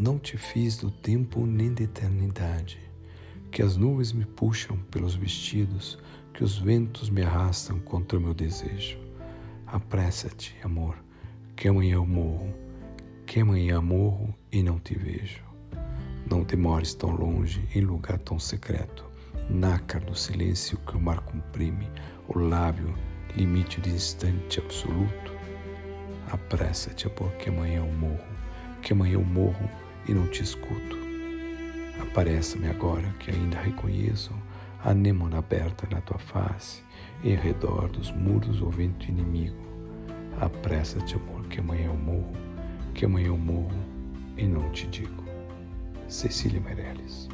não te fiz do tempo nem da eternidade, que as nuvens me puxam pelos vestidos, que os ventos me arrastam contra o meu desejo. Apressa-te, amor, que amanhã eu morro, que amanhã morro e não te vejo. Não demores tão longe, em lugar tão secreto, nácar do silêncio que o mar comprime, o lábio, limite de instante absoluto. Apressa-te, amor, que amanhã eu morro, que amanhã eu morro e não te escuto. Apareça-me agora que ainda reconheço a anêmona aberta na tua face, em redor dos muros o vento inimigo. Apressa-te, amor, que amanhã eu morro, que amanhã eu morro e não te digo. Cecília Meirelles